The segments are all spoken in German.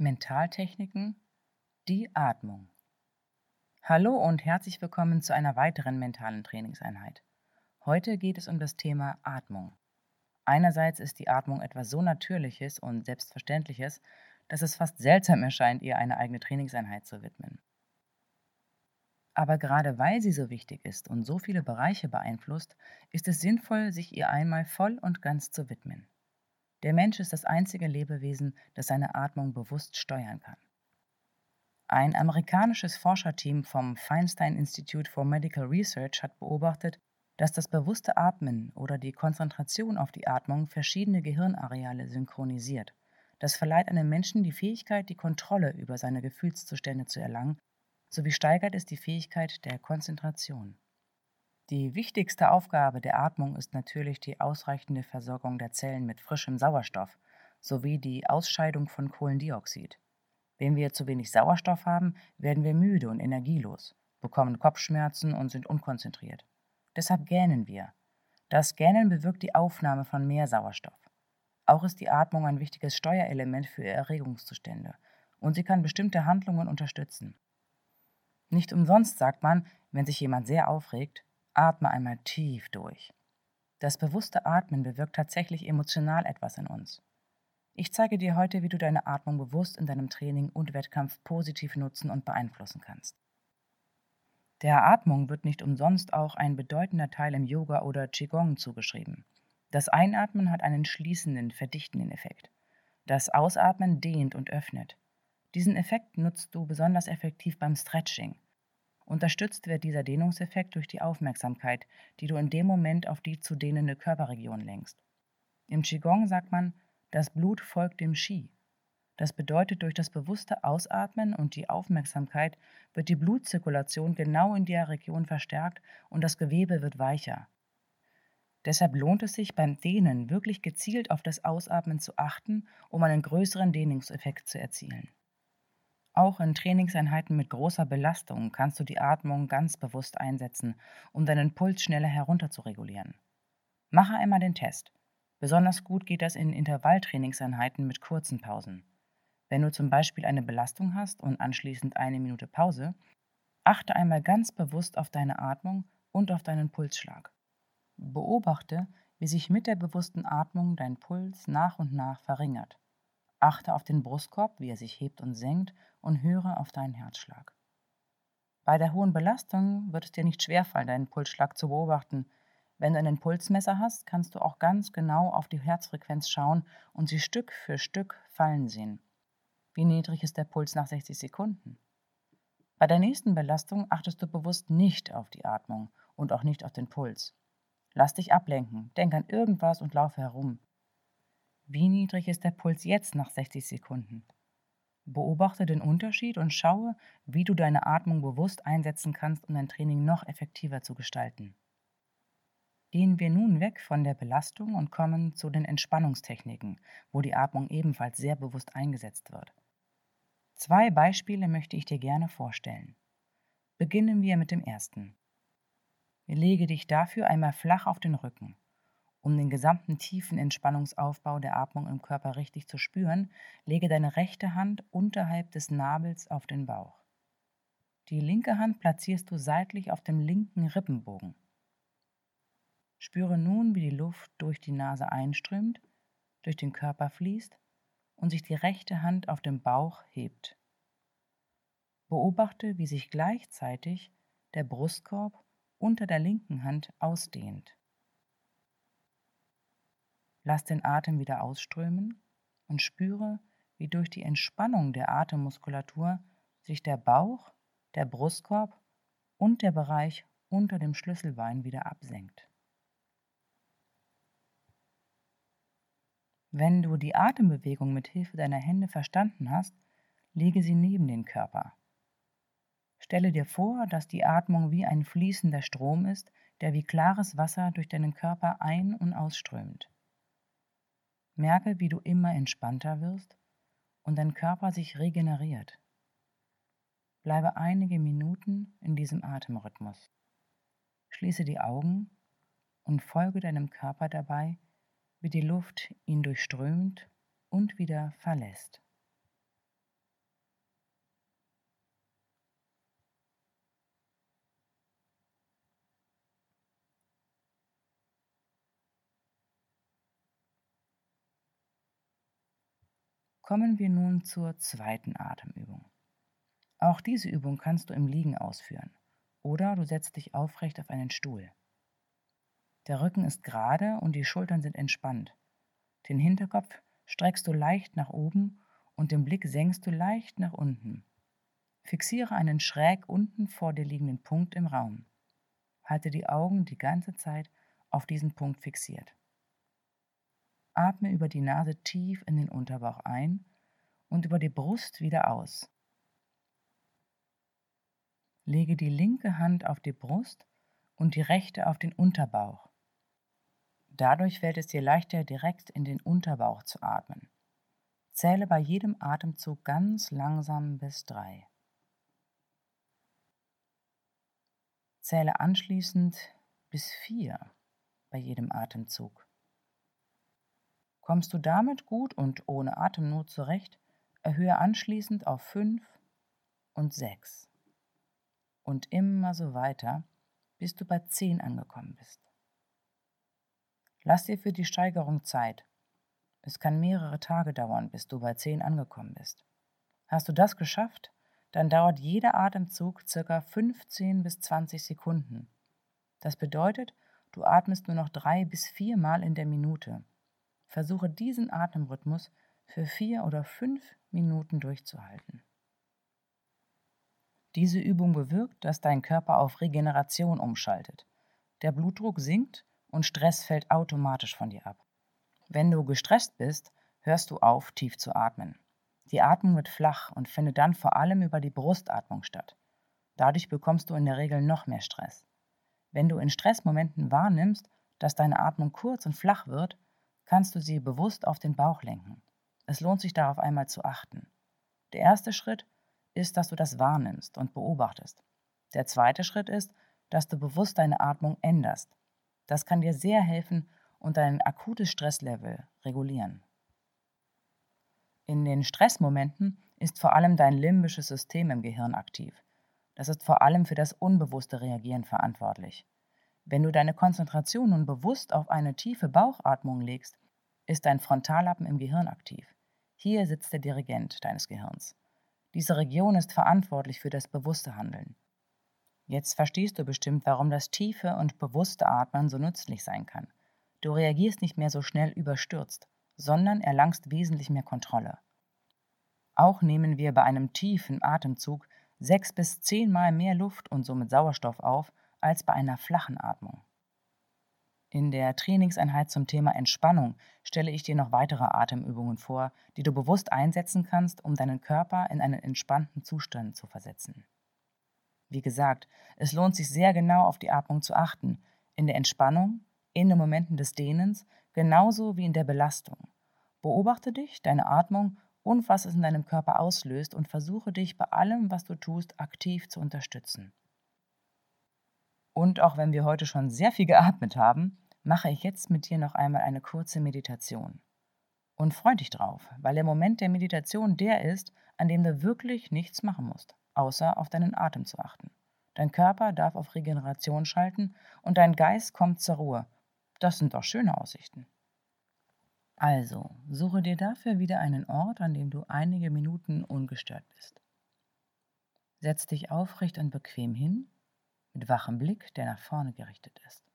Mentaltechniken die Atmung. Hallo und herzlich willkommen zu einer weiteren mentalen Trainingseinheit. Heute geht es um das Thema Atmung. Einerseits ist die Atmung etwas so Natürliches und Selbstverständliches, dass es fast seltsam erscheint, ihr eine eigene Trainingseinheit zu widmen. Aber gerade weil sie so wichtig ist und so viele Bereiche beeinflusst, ist es sinnvoll, sich ihr einmal voll und ganz zu widmen. Der Mensch ist das einzige Lebewesen, das seine Atmung bewusst steuern kann. Ein amerikanisches Forscherteam vom Feinstein Institute for Medical Research hat beobachtet, dass das bewusste Atmen oder die Konzentration auf die Atmung verschiedene Gehirnareale synchronisiert. Das verleiht einem Menschen die Fähigkeit, die Kontrolle über seine Gefühlszustände zu erlangen, sowie steigert es die Fähigkeit der Konzentration. Die wichtigste Aufgabe der Atmung ist natürlich die ausreichende Versorgung der Zellen mit frischem Sauerstoff sowie die Ausscheidung von Kohlendioxid. Wenn wir zu wenig Sauerstoff haben, werden wir müde und energielos, bekommen Kopfschmerzen und sind unkonzentriert. Deshalb gähnen wir. Das Gähnen bewirkt die Aufnahme von mehr Sauerstoff. Auch ist die Atmung ein wichtiges Steuerelement für Erregungszustände und sie kann bestimmte Handlungen unterstützen. Nicht umsonst sagt man, wenn sich jemand sehr aufregt, atme einmal tief durch. Das bewusste Atmen bewirkt tatsächlich emotional etwas in uns. Ich zeige dir heute, wie du deine Atmung bewusst in deinem Training und Wettkampf positiv nutzen und beeinflussen kannst. Der Atmung wird nicht umsonst auch ein bedeutender Teil im Yoga oder Qigong zugeschrieben. Das Einatmen hat einen schließenden, verdichtenden Effekt. Das Ausatmen dehnt und öffnet. Diesen Effekt nutzt du besonders effektiv beim Stretching. Unterstützt wird dieser Dehnungseffekt durch die Aufmerksamkeit, die du in dem Moment auf die zu dehnende Körperregion lenkst. Im Qigong sagt man, das Blut folgt dem Qi. Das bedeutet, durch das bewusste Ausatmen und die Aufmerksamkeit wird die Blutzirkulation genau in der Region verstärkt und das Gewebe wird weicher. Deshalb lohnt es sich beim Dehnen wirklich gezielt auf das Ausatmen zu achten, um einen größeren Dehnungseffekt zu erzielen. Auch in Trainingseinheiten mit großer Belastung kannst du die Atmung ganz bewusst einsetzen, um deinen Puls schneller herunter zu regulieren. Mache einmal den Test. Besonders gut geht das in Intervalltrainingseinheiten mit kurzen Pausen. Wenn du zum Beispiel eine Belastung hast und anschließend eine Minute Pause, achte einmal ganz bewusst auf deine Atmung und auf deinen Pulsschlag. Beobachte, wie sich mit der bewussten Atmung dein Puls nach und nach verringert. Achte auf den Brustkorb, wie er sich hebt und senkt, und höre auf deinen Herzschlag. Bei der hohen Belastung wird es dir nicht schwerfallen, deinen Pulsschlag zu beobachten, wenn du einen Pulsmesser hast, kannst du auch ganz genau auf die Herzfrequenz schauen und sie Stück für Stück fallen sehen. Wie niedrig ist der Puls nach 60 Sekunden? Bei der nächsten Belastung achtest du bewusst nicht auf die Atmung und auch nicht auf den Puls. Lass dich ablenken, denk an irgendwas und laufe herum. Wie niedrig ist der Puls jetzt nach 60 Sekunden? Beobachte den Unterschied und schaue, wie du deine Atmung bewusst einsetzen kannst, um dein Training noch effektiver zu gestalten. Gehen wir nun weg von der Belastung und kommen zu den Entspannungstechniken, wo die Atmung ebenfalls sehr bewusst eingesetzt wird. Zwei Beispiele möchte ich dir gerne vorstellen. Beginnen wir mit dem ersten. Lege dich dafür einmal flach auf den Rücken. Um den gesamten tiefen Entspannungsaufbau der Atmung im Körper richtig zu spüren, lege deine rechte Hand unterhalb des Nabels auf den Bauch. Die linke Hand platzierst du seitlich auf dem linken Rippenbogen. Spüre nun, wie die Luft durch die Nase einströmt, durch den Körper fließt und sich die rechte Hand auf dem Bauch hebt. Beobachte, wie sich gleichzeitig der Brustkorb unter der linken Hand ausdehnt. Lass den Atem wieder ausströmen und spüre, wie durch die Entspannung der Atemmuskulatur sich der Bauch, der Brustkorb und der Bereich unter dem Schlüsselbein wieder absenkt. Wenn du die Atembewegung mit Hilfe deiner Hände verstanden hast, lege sie neben den Körper. Stelle dir vor, dass die Atmung wie ein fließender Strom ist, der wie klares Wasser durch deinen Körper ein- und ausströmt. Merke, wie du immer entspannter wirst und dein Körper sich regeneriert. Bleibe einige Minuten in diesem Atemrhythmus. Schließe die Augen und folge deinem Körper dabei, wie die Luft ihn durchströmt und wieder verlässt. Kommen wir nun zur zweiten Atemübung. Auch diese Übung kannst du im Liegen ausführen oder du setzt dich aufrecht auf einen Stuhl. Der Rücken ist gerade und die Schultern sind entspannt. Den Hinterkopf streckst du leicht nach oben und den Blick senkst du leicht nach unten. Fixiere einen schräg unten vor dir liegenden Punkt im Raum. Halte die Augen die ganze Zeit auf diesen Punkt fixiert. Atme über die Nase tief in den Unterbauch ein und über die Brust wieder aus. Lege die linke Hand auf die Brust und die rechte auf den Unterbauch. Dadurch fällt es dir leichter, direkt in den Unterbauch zu atmen. Zähle bei jedem Atemzug ganz langsam bis drei. Zähle anschließend bis vier bei jedem Atemzug. Kommst du damit gut und ohne Atemnot zurecht, erhöhe anschließend auf fünf und sechs. Und immer so weiter, bis du bei zehn angekommen bist. Lass dir für die Steigerung Zeit. Es kann mehrere Tage dauern, bis du bei 10 angekommen bist. Hast du das geschafft, dann dauert jeder Atemzug circa 15 bis 20 Sekunden. Das bedeutet, du atmest nur noch drei bis viermal in der Minute. Versuche diesen Atemrhythmus für vier oder fünf Minuten durchzuhalten. Diese Übung bewirkt, dass dein Körper auf Regeneration umschaltet. Der Blutdruck sinkt und Stress fällt automatisch von dir ab. Wenn du gestresst bist, hörst du auf, tief zu atmen. Die Atmung wird flach und findet dann vor allem über die Brustatmung statt. Dadurch bekommst du in der Regel noch mehr Stress. Wenn du in Stressmomenten wahrnimmst, dass deine Atmung kurz und flach wird, kannst du sie bewusst auf den Bauch lenken. Es lohnt sich darauf einmal zu achten. Der erste Schritt ist, dass du das wahrnimmst und beobachtest. Der zweite Schritt ist, dass du bewusst deine Atmung änderst. Das kann dir sehr helfen und dein akutes Stresslevel regulieren. In den Stressmomenten ist vor allem dein limbisches System im Gehirn aktiv. Das ist vor allem für das unbewusste Reagieren verantwortlich. Wenn du deine Konzentration nun bewusst auf eine tiefe Bauchatmung legst, ist dein Frontallappen im Gehirn aktiv. Hier sitzt der Dirigent deines Gehirns. Diese Region ist verantwortlich für das bewusste Handeln. Jetzt verstehst du bestimmt, warum das tiefe und bewusste Atmen so nützlich sein kann. Du reagierst nicht mehr so schnell überstürzt, sondern erlangst wesentlich mehr Kontrolle. Auch nehmen wir bei einem tiefen Atemzug sechs bis zehnmal mehr Luft und somit Sauerstoff auf als bei einer flachen Atmung. In der Trainingseinheit zum Thema Entspannung stelle ich dir noch weitere Atemübungen vor, die du bewusst einsetzen kannst, um deinen Körper in einen entspannten Zustand zu versetzen. Wie gesagt, es lohnt sich sehr genau auf die Atmung zu achten, in der Entspannung, in den Momenten des Dehnens, genauso wie in der Belastung. Beobachte dich, deine Atmung und was es in deinem Körper auslöst und versuche dich bei allem, was du tust, aktiv zu unterstützen. Und auch wenn wir heute schon sehr viel geatmet haben, mache ich jetzt mit dir noch einmal eine kurze Meditation. Und freu dich drauf, weil der Moment der Meditation der ist, an dem du wirklich nichts machen musst außer auf deinen Atem zu achten. Dein Körper darf auf Regeneration schalten und dein Geist kommt zur Ruhe, Das sind doch schöne Aussichten. Also, suche dir dafür wieder einen Ort, an dem du einige Minuten ungestört bist. Setz dich aufrecht und bequem hin, mit wachem Blick, der nach vorne gerichtet ist.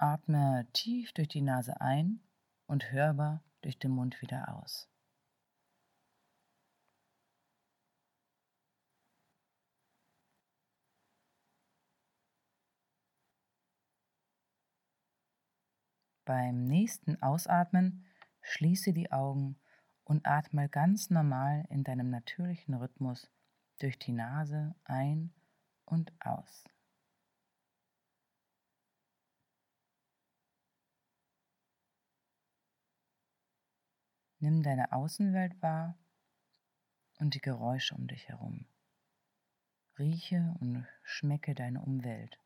Atme tief durch die Nase ein und hörbar durch den Mund wieder aus. Beim nächsten Ausatmen schließe die Augen und atme ganz normal in deinem natürlichen Rhythmus durch die Nase ein und aus. Nimm deine Außenwelt wahr und die Geräusche um dich herum. Rieche und schmecke deine Umwelt.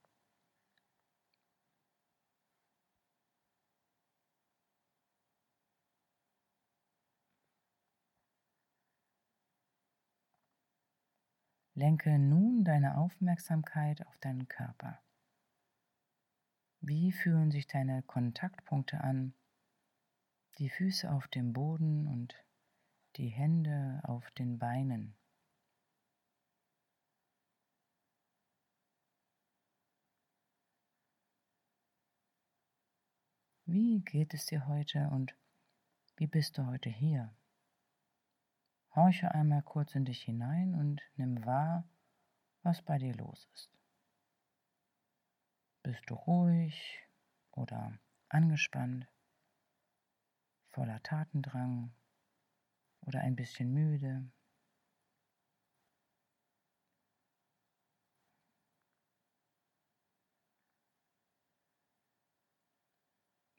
Lenke nun deine Aufmerksamkeit auf deinen Körper. Wie fühlen sich deine Kontaktpunkte an? Die Füße auf dem Boden und die Hände auf den Beinen. Wie geht es dir heute und wie bist du heute hier? Horche einmal kurz in dich hinein und nimm wahr, was bei dir los ist. Bist du ruhig oder angespannt, voller Tatendrang oder ein bisschen müde?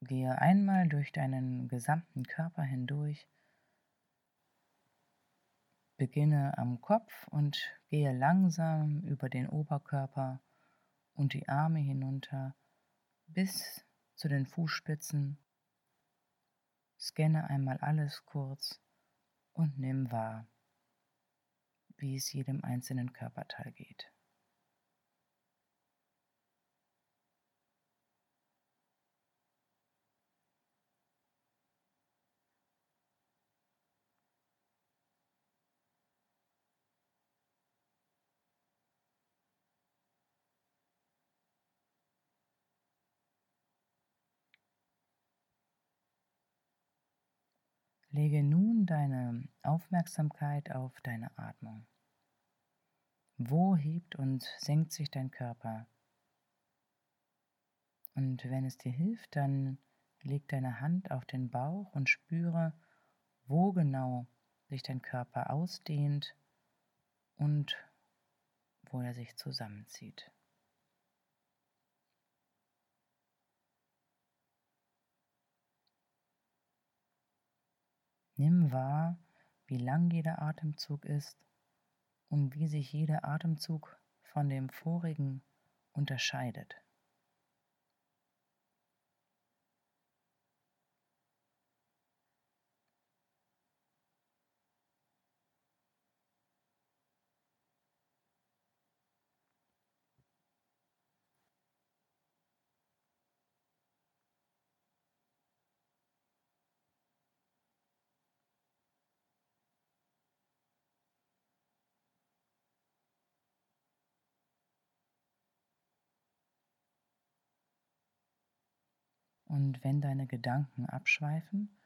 Gehe einmal durch deinen gesamten Körper hindurch Beginne am Kopf und gehe langsam über den Oberkörper und die Arme hinunter bis zu den Fußspitzen. Scanne einmal alles kurz und nimm wahr, wie es jedem einzelnen Körperteil geht. Lege nun deine Aufmerksamkeit auf deine Atmung. Wo hebt und senkt sich dein Körper? Und wenn es dir hilft, dann leg deine Hand auf den Bauch und spüre, wo genau sich dein Körper ausdehnt und wo er sich zusammenzieht. Nimm wahr, wie lang jeder Atemzug ist und wie sich jeder Atemzug von dem vorigen unterscheidet. Und wenn deine Gedanken abschweifen,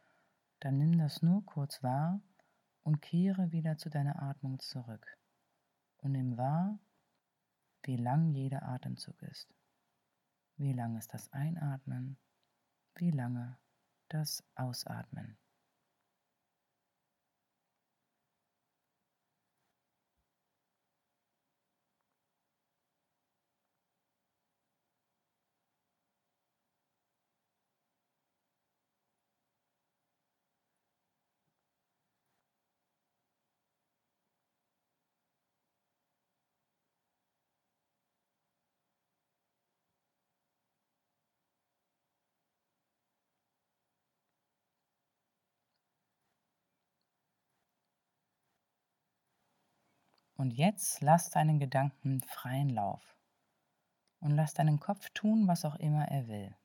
dann nimm das nur kurz wahr und kehre wieder zu deiner Atmung zurück. Und nimm wahr, wie lang jeder Atemzug ist. Wie lang ist das Einatmen? Wie lange das Ausatmen? Und jetzt lass deinen Gedanken freien Lauf. Und lass deinen Kopf tun, was auch immer er will.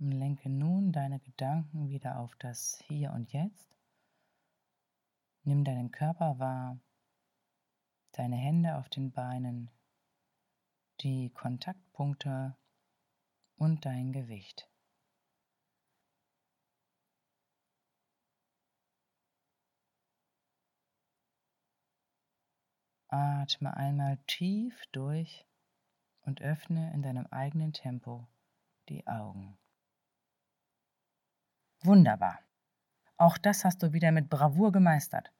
Und lenke nun deine Gedanken wieder auf das Hier und Jetzt. Nimm deinen Körper wahr, deine Hände auf den Beinen, die Kontaktpunkte und dein Gewicht. Atme einmal tief durch und öffne in deinem eigenen Tempo die Augen. Wunderbar. Auch das hast du wieder mit Bravour gemeistert.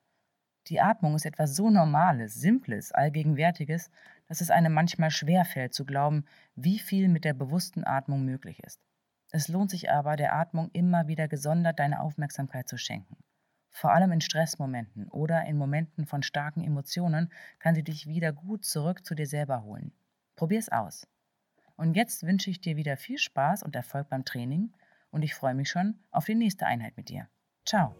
Die Atmung ist etwas so Normales, Simples, Allgegenwärtiges, dass es einem manchmal schwerfällt zu glauben, wie viel mit der bewussten Atmung möglich ist. Es lohnt sich aber, der Atmung immer wieder gesondert deine Aufmerksamkeit zu schenken. Vor allem in Stressmomenten oder in Momenten von starken Emotionen kann sie dich wieder gut zurück zu dir selber holen. Probier's aus. Und jetzt wünsche ich dir wieder viel Spaß und Erfolg beim Training und ich freue mich schon auf die nächste Einheit mit dir. Ciao.